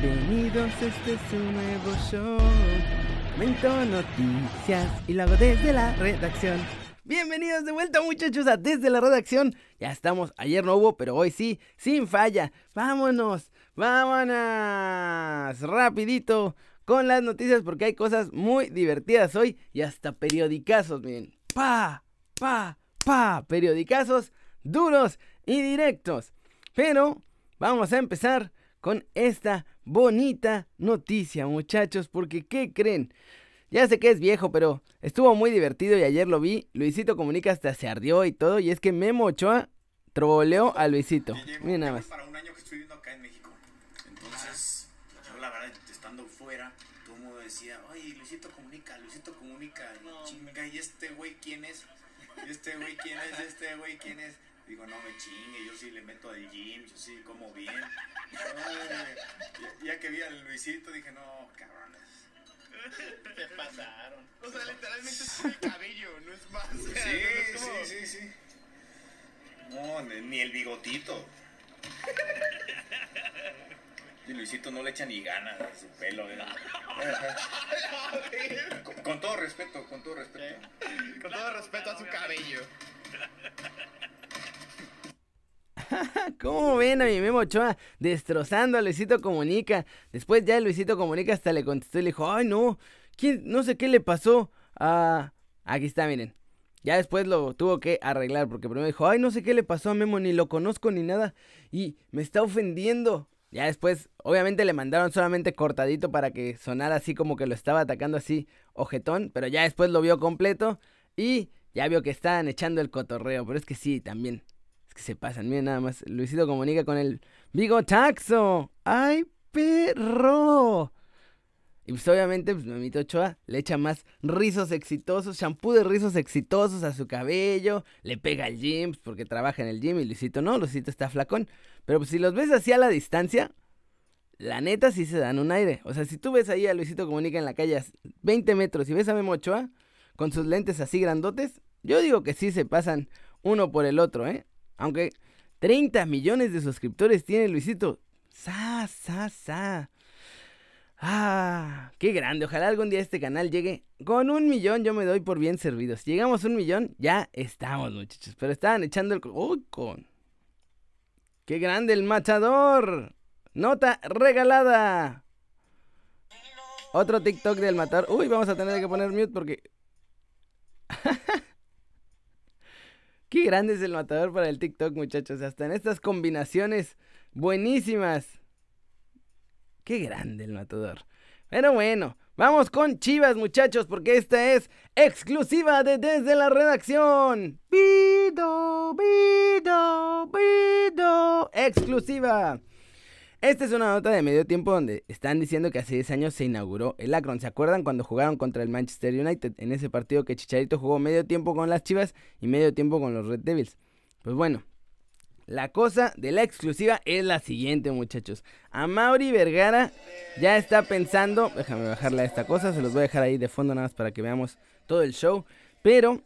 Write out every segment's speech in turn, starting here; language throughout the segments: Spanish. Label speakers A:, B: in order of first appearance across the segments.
A: Bienvenidos, este es un nuevo show. Comento noticias y lo hago desde la redacción. Bienvenidos de vuelta muchachos a Desde la Redacción. Ya estamos, ayer no hubo, pero hoy sí, sin falla. Vámonos, vámonos. Rapidito con las noticias porque hay cosas muy divertidas hoy y hasta periodicazos, miren. Pa, pa, pa, periodicazos duros y directos. Pero vamos a empezar con esta bonita noticia, muchachos, porque ¿qué creen? Ya sé que es viejo, pero estuvo muy divertido y ayer lo vi. Luisito Comunica hasta se ardió y todo. Y es que Memo Ochoa troleó a Luisito. Miren nada más.
B: Para un año que estoy viviendo acá en México. Entonces, yo la verdad, estando fuera, todo el mundo decía, ay, Luisito Comunica, Luisito Comunica. Y chinga, ¿y este güey quién es? ¿Y este güey quién es? ¿Este güey quién es? Digo, no me chingue, yo sí le meto al gym, yo sí como bien. Ya, ya que vi al Luisito, dije, no, cabrones.
C: Se pasaron. O sea, literalmente es el cabello, no es más.
B: Sí,
C: no es como-
B: sí, sí, sí. No, ni ni el bigotito. Y Luisito no le echa ni ganas a su pelo. ¿eh? Con, con todo respeto, con todo respeto.
C: Con todo respeto a su cabello.
A: ¿Cómo ven a mi Memo Ochoa destrozando a Luisito Comunica? Después ya Luisito Comunica hasta le contestó y le dijo, ay no, ¿quién, no sé qué le pasó a... Aquí está, miren. Ya después lo tuvo que arreglar porque primero dijo, ay no sé qué le pasó a Memo, ni lo conozco ni nada. Y me está ofendiendo. Ya después, obviamente le mandaron solamente cortadito para que sonara así como que lo estaba atacando así, ojetón. Pero ya después lo vio completo y ya vio que estaban echando el cotorreo. Pero es que sí, también. Se pasan, miren nada más. Luisito comunica con el bigotaxo. ¡Ay, perro! Y pues obviamente, pues Memito Ochoa le echa más rizos exitosos, shampoo de rizos exitosos a su cabello, le pega al gym, pues, porque trabaja en el gym y Luisito no, Luisito está flacón. Pero pues si los ves así a la distancia, la neta sí se dan un aire. O sea, si tú ves ahí a Luisito Comunica en la calle a 20 metros y ves a Memo Ochoa con sus lentes así grandotes, yo digo que sí se pasan uno por el otro, ¿eh? Aunque 30 millones de suscriptores tiene Luisito. Sa, sa, sa. Ah, qué grande. Ojalá algún día este canal llegue con un millón. Yo me doy por bien servidos. Si llegamos a un millón, ya estamos, muchachos. Pero estaban echando el. ¡Uy, con! ¡Qué grande el matador! Nota regalada. Otro TikTok del matador. Uy, vamos a tener que poner mute porque. Qué grande es el matador para el TikTok, muchachos. Hasta en estas combinaciones buenísimas. Qué grande el matador. Pero bueno, vamos con Chivas, muchachos, porque esta es exclusiva de Desde la Redacción. Pido, pido, pido. Exclusiva. Esta es una nota de medio tiempo donde están diciendo que hace 10 años se inauguró el Akron. ¿Se acuerdan cuando jugaron contra el Manchester United? En ese partido que Chicharito jugó medio tiempo con las Chivas y medio tiempo con los Red Devils. Pues bueno, la cosa de la exclusiva es la siguiente, muchachos. A Mauri Vergara ya está pensando. Déjame bajarle a esta cosa, se los voy a dejar ahí de fondo nada más para que veamos todo el show. Pero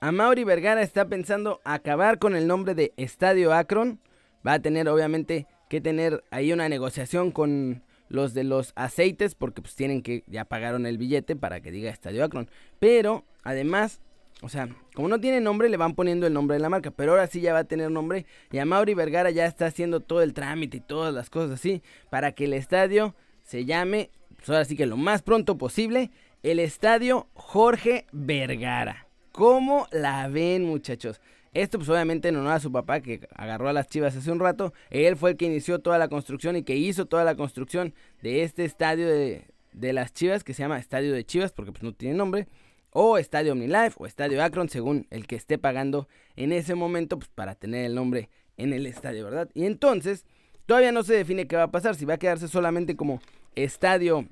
A: a Mauri Vergara está pensando acabar con el nombre de Estadio Akron. Va a tener, obviamente, que tener ahí una negociación con los de los aceites, porque pues tienen que, ya pagaron el billete para que diga Estadio Akron. Pero, además, o sea, como no tiene nombre, le van poniendo el nombre de la marca. Pero ahora sí ya va a tener nombre. Y a Mauri Vergara ya está haciendo todo el trámite y todas las cosas así. Para que el estadio se llame, pues ahora sí que lo más pronto posible, el Estadio Jorge Vergara. ¿Cómo la ven, muchachos? Esto pues obviamente en honor a su papá que agarró a las chivas hace un rato. Él fue el que inició toda la construcción y que hizo toda la construcción de este estadio de, de las chivas que se llama Estadio de Chivas porque pues no tiene nombre o Estadio OmniLife o Estadio Akron según el que esté pagando en ese momento pues para tener el nombre en el estadio, ¿verdad? Y entonces todavía no se define qué va a pasar, si va a quedarse solamente como Estadio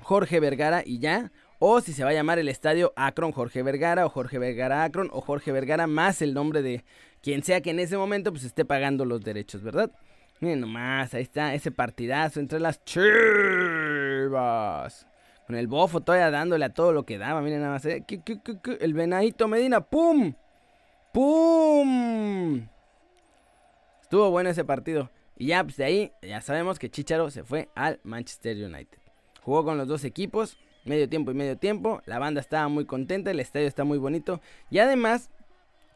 A: Jorge Vergara y ya, o si se va a llamar el Estadio Akron Jorge Vergara o Jorge Vergara Akron o Jorge Vergara más el nombre de quien sea que en ese momento pues esté pagando los derechos, ¿verdad? Miren nomás, ahí está ese partidazo entre las chivas. Con el bofo todavía dándole a todo lo que daba. Miren nada más. ¿eh? El venadito Medina. ¡Pum! ¡Pum! Estuvo bueno ese partido. Y ya, pues de ahí, ya sabemos que Chicharo se fue al Manchester United. Jugó con los dos equipos, medio tiempo y medio tiempo. La banda estaba muy contenta, el estadio está muy bonito. Y además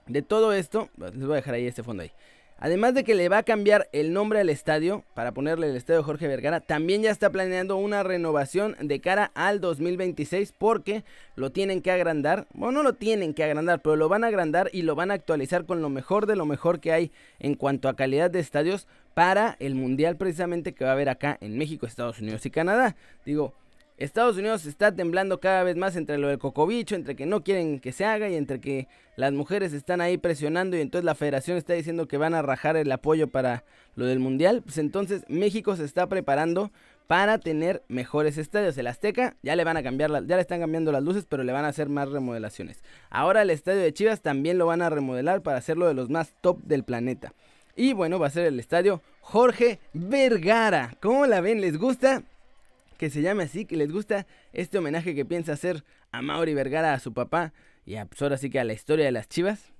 A: de todo esto, les voy a dejar ahí este fondo ahí. Además de que le va a cambiar el nombre al estadio para ponerle el estadio Jorge Vergara, también ya está planeando una renovación de cara al 2026 porque lo tienen que agrandar. Bueno, no lo tienen que agrandar, pero lo van a agrandar y lo van a actualizar con lo mejor de lo mejor que hay en cuanto a calidad de estadios para el mundial precisamente que va a haber acá en México, Estados Unidos y Canadá. Digo, Estados Unidos está temblando cada vez más entre lo del cocobicho, entre que no quieren que se haga y entre que las mujeres están ahí presionando y entonces la federación está diciendo que van a rajar el apoyo para lo del mundial. Pues entonces México se está preparando para tener mejores estadios. El Azteca ya le van a cambiar, ya le están cambiando las luces, pero le van a hacer más remodelaciones. Ahora el estadio de Chivas también lo van a remodelar para hacerlo de los más top del planeta. Y bueno, va a ser el estadio Jorge Vergara. ¿Cómo la ven? ¿Les gusta? Que se llame así, que les gusta este homenaje que piensa hacer a Mauri Vergara a su papá y a, pues ahora sí que a la historia de las chivas.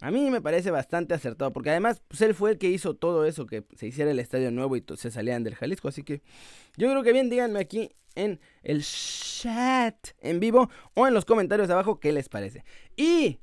A: A mí me parece bastante acertado, porque además pues él fue el que hizo todo eso, que se hiciera el estadio nuevo y se salían del Jalisco, así que yo creo que bien, díganme aquí en el chat en vivo o en los comentarios abajo qué les parece. Y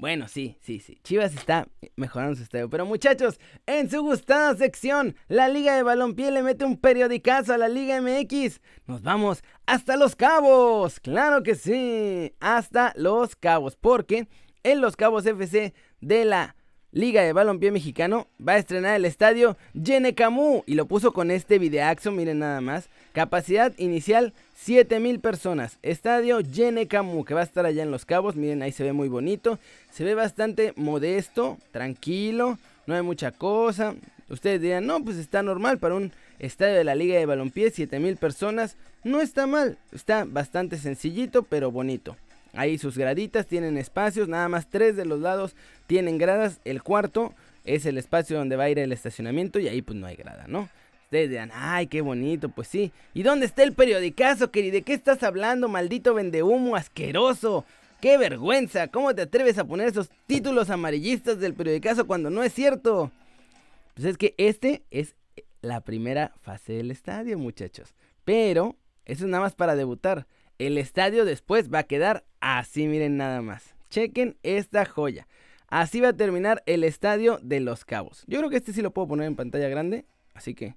A: bueno, sí, sí, sí. Chivas está mejorando su estadio. Pero muchachos, en su gustada sección, la Liga de Balompié le mete un periodicazo a la Liga MX. Nos vamos hasta Los Cabos. Claro que sí. Hasta Los Cabos. Porque en Los Cabos FC de la Liga de Balompié Mexicano va a estrenar el estadio Yenecamu y lo puso con este videaxo, miren nada más. Capacidad inicial 7000 personas. Estadio Yenecamu que va a estar allá en Los Cabos, miren ahí se ve muy bonito. Se ve bastante modesto, tranquilo, no hay mucha cosa. Ustedes dirán, "No, pues está normal para un estadio de la Liga de Balompié, 7000 personas." No está mal, está bastante sencillito, pero bonito. Ahí sus graditas tienen espacios, nada más tres de los lados tienen gradas. El cuarto es el espacio donde va a ir el estacionamiento y ahí pues no hay grada, ¿no? Ustedes dirán, ay, qué bonito, pues sí. ¿Y dónde está el periodicazo, querido? ¿De qué estás hablando, maldito vendehumo asqueroso? ¡Qué vergüenza! ¿Cómo te atreves a poner esos títulos amarillistas del periodicazo cuando no es cierto? Pues es que este es la primera fase del estadio, muchachos. Pero eso es nada más para debutar. El estadio después va a quedar así, miren nada más. Chequen esta joya. Así va a terminar el estadio de Los Cabos. Yo creo que este sí lo puedo poner en pantalla grande. Así que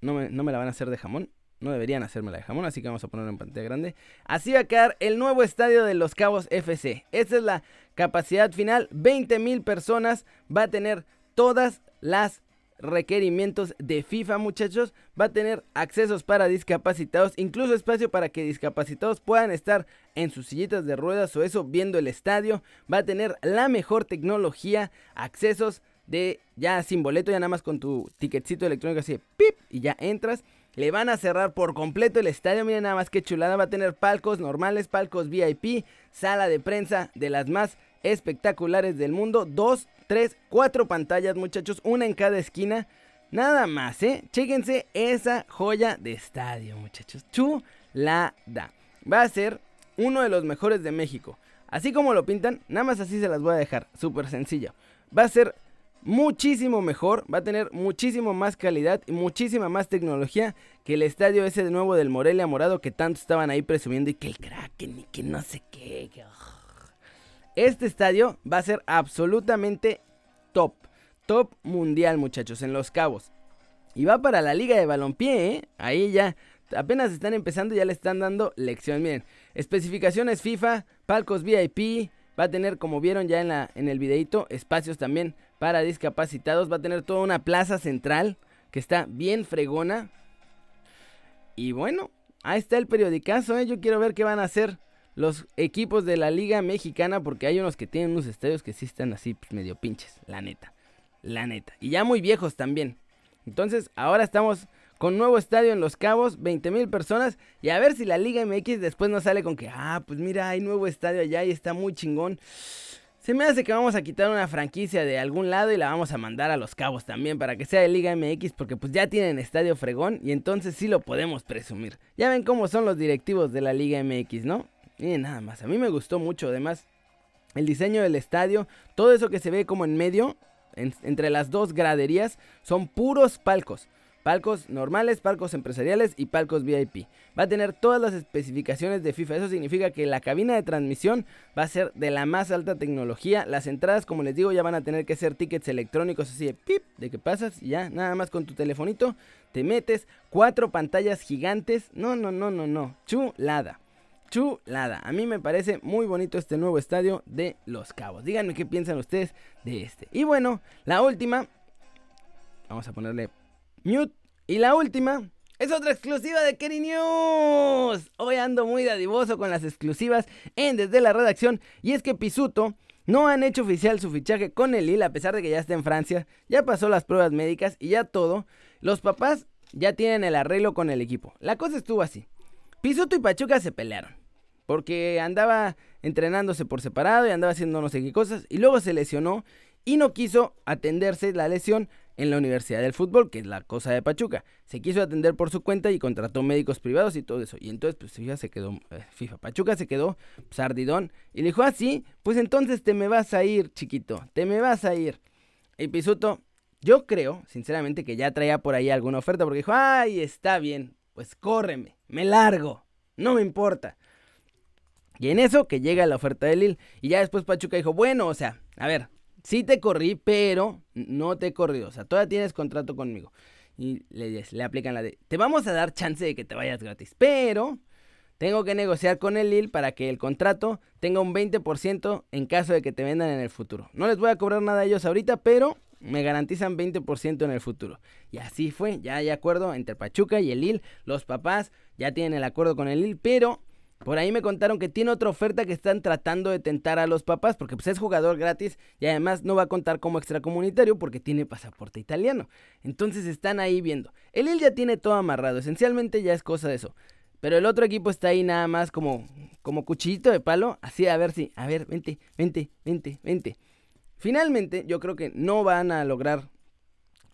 A: no me, no me la van a hacer de jamón. No deberían hacérmela de jamón, así que vamos a ponerlo en pantalla grande. Así va a quedar el nuevo estadio de Los Cabos FC. Esta es la capacidad final. 20 mil personas. Va a tener todas las requerimientos de FIFA, muchachos. Va a tener accesos para discapacitados, incluso espacio para que discapacitados puedan estar en sus sillitas de ruedas o eso viendo el estadio. Va a tener la mejor tecnología, accesos de ya sin boleto, ya nada más con tu ticketcito electrónico así, pip, y ya entras. Le van a cerrar por completo el estadio. Miren nada más que chulada. Va a tener palcos normales, palcos VIP, sala de prensa de las más espectaculares del mundo. Dos, tres, cuatro pantallas, muchachos. Una en cada esquina. Nada más, ¿eh? Chéquense esa joya de estadio, muchachos. Chulada. Va a ser uno de los mejores de México. Así como lo pintan, nada más así se las voy a dejar. Súper sencillo. Va a ser muchísimo mejor, va a tener muchísimo más calidad y muchísima más tecnología que el estadio ese de nuevo del Morelia Morado que tanto estaban ahí presumiendo y que el Kraken y que no sé qué. Este estadio va a ser absolutamente top, top mundial muchachos en Los Cabos. Y va para la liga de balompié, ¿eh? ahí ya apenas están empezando, ya le están dando lección. Miren, especificaciones FIFA, palcos VIP, va a tener como vieron ya en, la, en el videito, espacios también para discapacitados. Va a tener toda una plaza central que está bien fregona. Y bueno, ahí está el periodicazo, ¿eh? Yo quiero ver qué van a hacer los equipos de la Liga Mexicana porque hay unos que tienen unos estadios que sí están así pues, medio pinches, la neta. La neta. Y ya muy viejos también. Entonces, ahora estamos con nuevo estadio en Los Cabos, 20 mil personas. Y a ver si la Liga MX después nos sale con que, ah, pues mira, hay nuevo estadio allá y está muy chingón. Se me hace que vamos a quitar una franquicia de algún lado y la vamos a mandar a los cabos también para que sea de Liga MX porque pues ya tienen estadio fregón y entonces sí lo podemos presumir. Ya ven cómo son los directivos de la Liga MX, ¿no? Miren nada más, a mí me gustó mucho además el diseño del estadio, todo eso que se ve como en medio, entre las dos graderías son puros palcos. Palcos normales, palcos empresariales y palcos VIP. Va a tener todas las especificaciones de FIFA. Eso significa que la cabina de transmisión va a ser de la más alta tecnología. Las entradas, como les digo, ya van a tener que ser tickets electrónicos así de pip, de que pasas y ya, nada más con tu telefonito, te metes. Cuatro pantallas gigantes. No, no, no, no, no. Chulada. Chulada. A mí me parece muy bonito este nuevo estadio de Los Cabos. Díganme qué piensan ustedes de este. Y bueno, la última. Vamos a ponerle mute. Y la última es otra exclusiva de Kenny News. Hoy ando muy dadivoso con las exclusivas en Desde la Redacción. Y es que Pisuto no han hecho oficial su fichaje con el Lille a pesar de que ya está en Francia. Ya pasó las pruebas médicas y ya todo. Los papás ya tienen el arreglo con el equipo. La cosa estuvo así. Pisuto y Pachuca se pelearon. Porque andaba entrenándose por separado y andaba haciendo no sé qué cosas. Y luego se lesionó y no quiso atenderse la lesión en la Universidad del Fútbol, que es la cosa de Pachuca. Se quiso atender por su cuenta y contrató médicos privados y todo eso. Y entonces, pues FIFA se quedó, eh, FIFA Pachuca se quedó sardidón y le dijo, ah, sí, pues entonces te me vas a ir, chiquito, te me vas a ir. Y Pisuto, yo creo, sinceramente, que ya traía por ahí alguna oferta porque dijo, ay, está bien, pues córreme, me largo, no me importa. Y en eso que llega la oferta de Lil. Y ya después Pachuca dijo, bueno, o sea, a ver, sí te corrí, pero no te he corrido. O sea, todavía tienes contrato conmigo. Y le, le aplican la de, te vamos a dar chance de que te vayas gratis, pero tengo que negociar con el Lil para que el contrato tenga un 20% en caso de que te vendan en el futuro. No les voy a cobrar nada a ellos ahorita, pero me garantizan 20% en el futuro. Y así fue, ya hay acuerdo entre Pachuca y el Lil. Los papás ya tienen el acuerdo con el Lil, pero por ahí me contaron que tiene otra oferta que están tratando de tentar a los papás porque pues es jugador gratis y además no va a contar como extracomunitario porque tiene pasaporte italiano. Entonces están ahí viendo. El Il ya tiene todo amarrado, esencialmente ya es cosa de eso. Pero el otro equipo está ahí nada más como como cuchillito de palo, así a ver si, a ver, vente, vente, vente, vente. Finalmente, yo creo que no van a lograr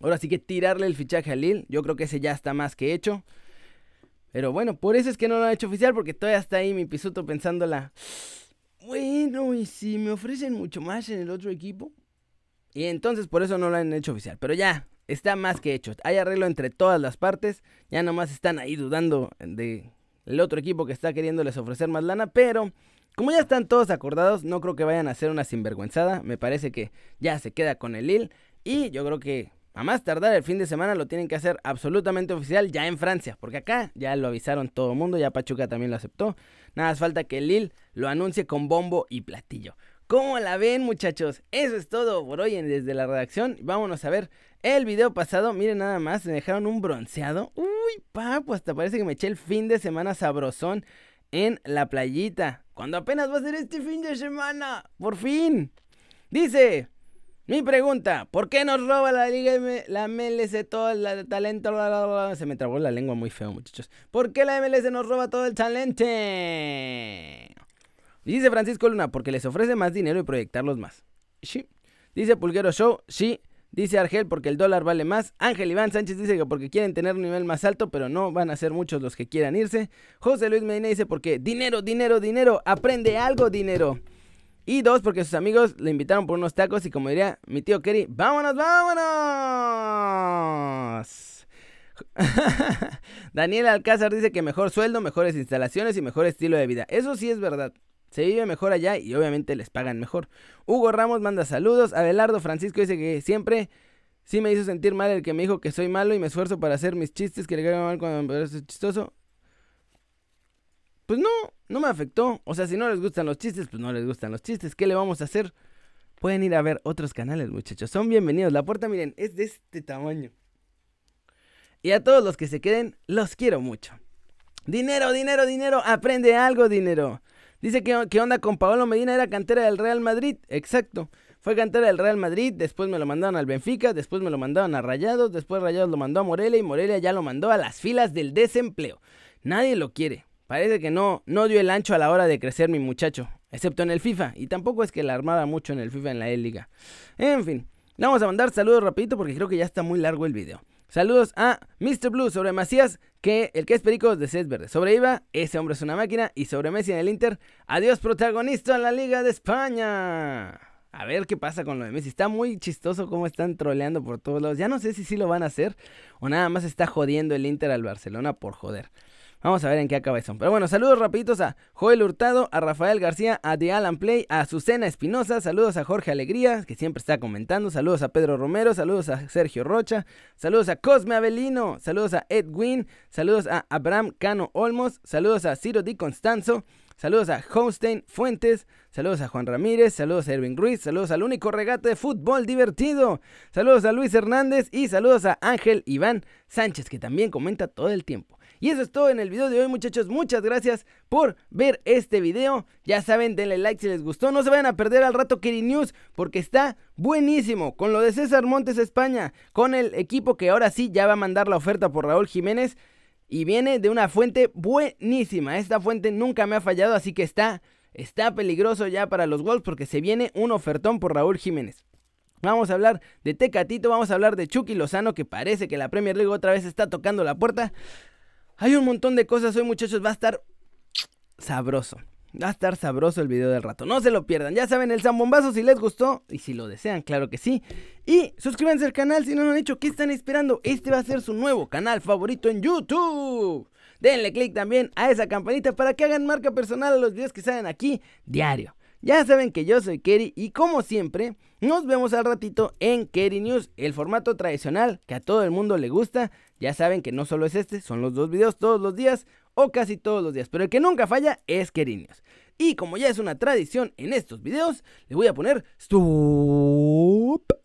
A: ahora sí que tirarle el fichaje a Lille, yo creo que ese ya está más que hecho. Pero bueno, por eso es que no lo han hecho oficial, porque todavía está ahí mi pisuto pensándola. Bueno, ¿y si me ofrecen mucho más en el otro equipo? Y entonces por eso no lo han hecho oficial. Pero ya, está más que hecho. Hay arreglo entre todas las partes. Ya nomás están ahí dudando de otro equipo que está queriéndoles ofrecer más lana. Pero como ya están todos acordados, no creo que vayan a hacer una sinvergüenzada. Me parece que ya se queda con el Lille. Y yo creo que a más tardar el fin de semana lo tienen que hacer absolutamente oficial ya en Francia, porque acá ya lo avisaron todo el mundo, ya Pachuca también lo aceptó. Nada más falta que Lille lo anuncie con bombo y platillo. ¿Cómo la ven, muchachos? Eso es todo por hoy en desde la redacción. Vámonos a ver el video pasado. Miren nada más, me dejaron un bronceado. Uy, papo, hasta parece que me eché el fin de semana sabrosón en la playita. Cuando apenas va a ser este fin de semana. Por fin. Dice, mi pregunta, ¿por qué nos roba la Liga la MLS todo el talento? Se me trabó la lengua muy feo, muchachos. ¿Por qué la MLS nos roba todo el talento? Dice Francisco Luna, porque les ofrece más dinero y proyectarlos más. Sí. Dice Pulguero Show, sí. Dice Argel, porque el dólar vale más. Ángel Iván Sánchez dice que porque quieren tener un nivel más alto, pero no van a ser muchos los que quieran irse. José Luis Medina dice, porque dinero, dinero, dinero. Aprende algo, dinero. Y dos, porque sus amigos le invitaron por unos tacos y como diría mi tío Kerry, ¡vámonos, vámonos! Daniel Alcázar dice que mejor sueldo, mejores instalaciones y mejor estilo de vida. Eso sí es verdad. Se vive mejor allá y obviamente les pagan mejor. Hugo Ramos manda saludos. Abelardo Francisco dice que siempre sí me hizo sentir mal el que me dijo que soy malo y me esfuerzo para hacer mis chistes que le caigan mal cuando me parece chistoso. Pues no, no me afectó. O sea, si no les gustan los chistes, pues no les gustan los chistes. ¿Qué le vamos a hacer? Pueden ir a ver otros canales, muchachos. Son bienvenidos. La puerta, miren, es de este tamaño. Y a todos los que se queden, los quiero mucho. Dinero, dinero, dinero. Aprende algo, dinero. Dice que, qué onda con Paolo Medina, era cantera del Real Madrid. Exacto. Fue cantera del Real Madrid, después me lo mandaron al Benfica, después me lo mandaron a Rayados, después Rayados lo mandó a Morelia y Morelia ya lo mandó a las filas del desempleo. Nadie lo quiere. Parece que no, no dio el ancho a la hora de crecer mi muchacho, excepto en el FIFA, y tampoco es que la armara mucho en el FIFA en la E-Liga. En fin, le vamos a mandar saludos rapidito porque creo que ya está muy largo el video. Saludos a Mr. Blue sobre Macías, que el que es perico de Cés Verde. Sobre Iba, ese hombre es una máquina. Y sobre Messi en el Inter, adiós protagonista en la Liga de España. A ver qué pasa con lo de Messi. Está muy chistoso cómo están troleando por todos lados. Ya no sé si sí lo van a hacer o nada más está jodiendo el Inter al Barcelona por joder. Vamos a ver en qué acaba eso. Pero bueno, saludos rapiditos a Joel Hurtado, a Rafael García, a The Alan Play, a Azucena Espinosa, saludos a Jorge Alegría, que siempre está comentando, saludos a Pedro Romero, saludos a Sergio Rocha, saludos a Cosme Avelino, saludos a Edwin, saludos a Abraham Cano Olmos, saludos a Ciro Di Constanzo, Saludos a Holstein Fuentes, saludos a Juan Ramírez, saludos a Erwin Ruiz, saludos al único regate de fútbol divertido, saludos a Luis Hernández y saludos a Ángel Iván Sánchez, que también comenta todo el tiempo. Y eso es todo en el video de hoy, muchachos. Muchas gracias por ver este video. Ya saben, denle like si les gustó. No se vayan a perder al rato Keri News porque está buenísimo. Con lo de César Montes España, con el equipo que ahora sí ya va a mandar la oferta por Raúl Jiménez. Y viene de una fuente buenísima. Esta fuente nunca me ha fallado, así que está, está peligroso ya para los Wolves porque se viene un ofertón por Raúl Jiménez. Vamos a hablar de Tecatito, vamos a hablar de Chucky Lozano, que parece que la Premier League otra vez está tocando la puerta. Hay un montón de cosas hoy, muchachos. Va a estar sabroso. Va a estar sabroso el video del rato. No se lo pierdan. Ya saben, el zambombazo si les gustó. Y si lo desean, claro que sí. Y suscríbanse al canal si no lo han hecho. ¿Qué están esperando? Este va a ser su nuevo canal favorito en YouTube. Denle click también a esa campanita para que hagan marca personal a los videos que salen aquí diario. Ya saben que yo soy Kerry y como siempre, nos vemos al ratito en Kerry News, el formato tradicional que a todo el mundo le gusta. Ya saben que no solo es este, son los dos videos todos los días o casi todos los días, pero el que nunca falla es News. Y como ya es una tradición en estos videos, le voy a poner stop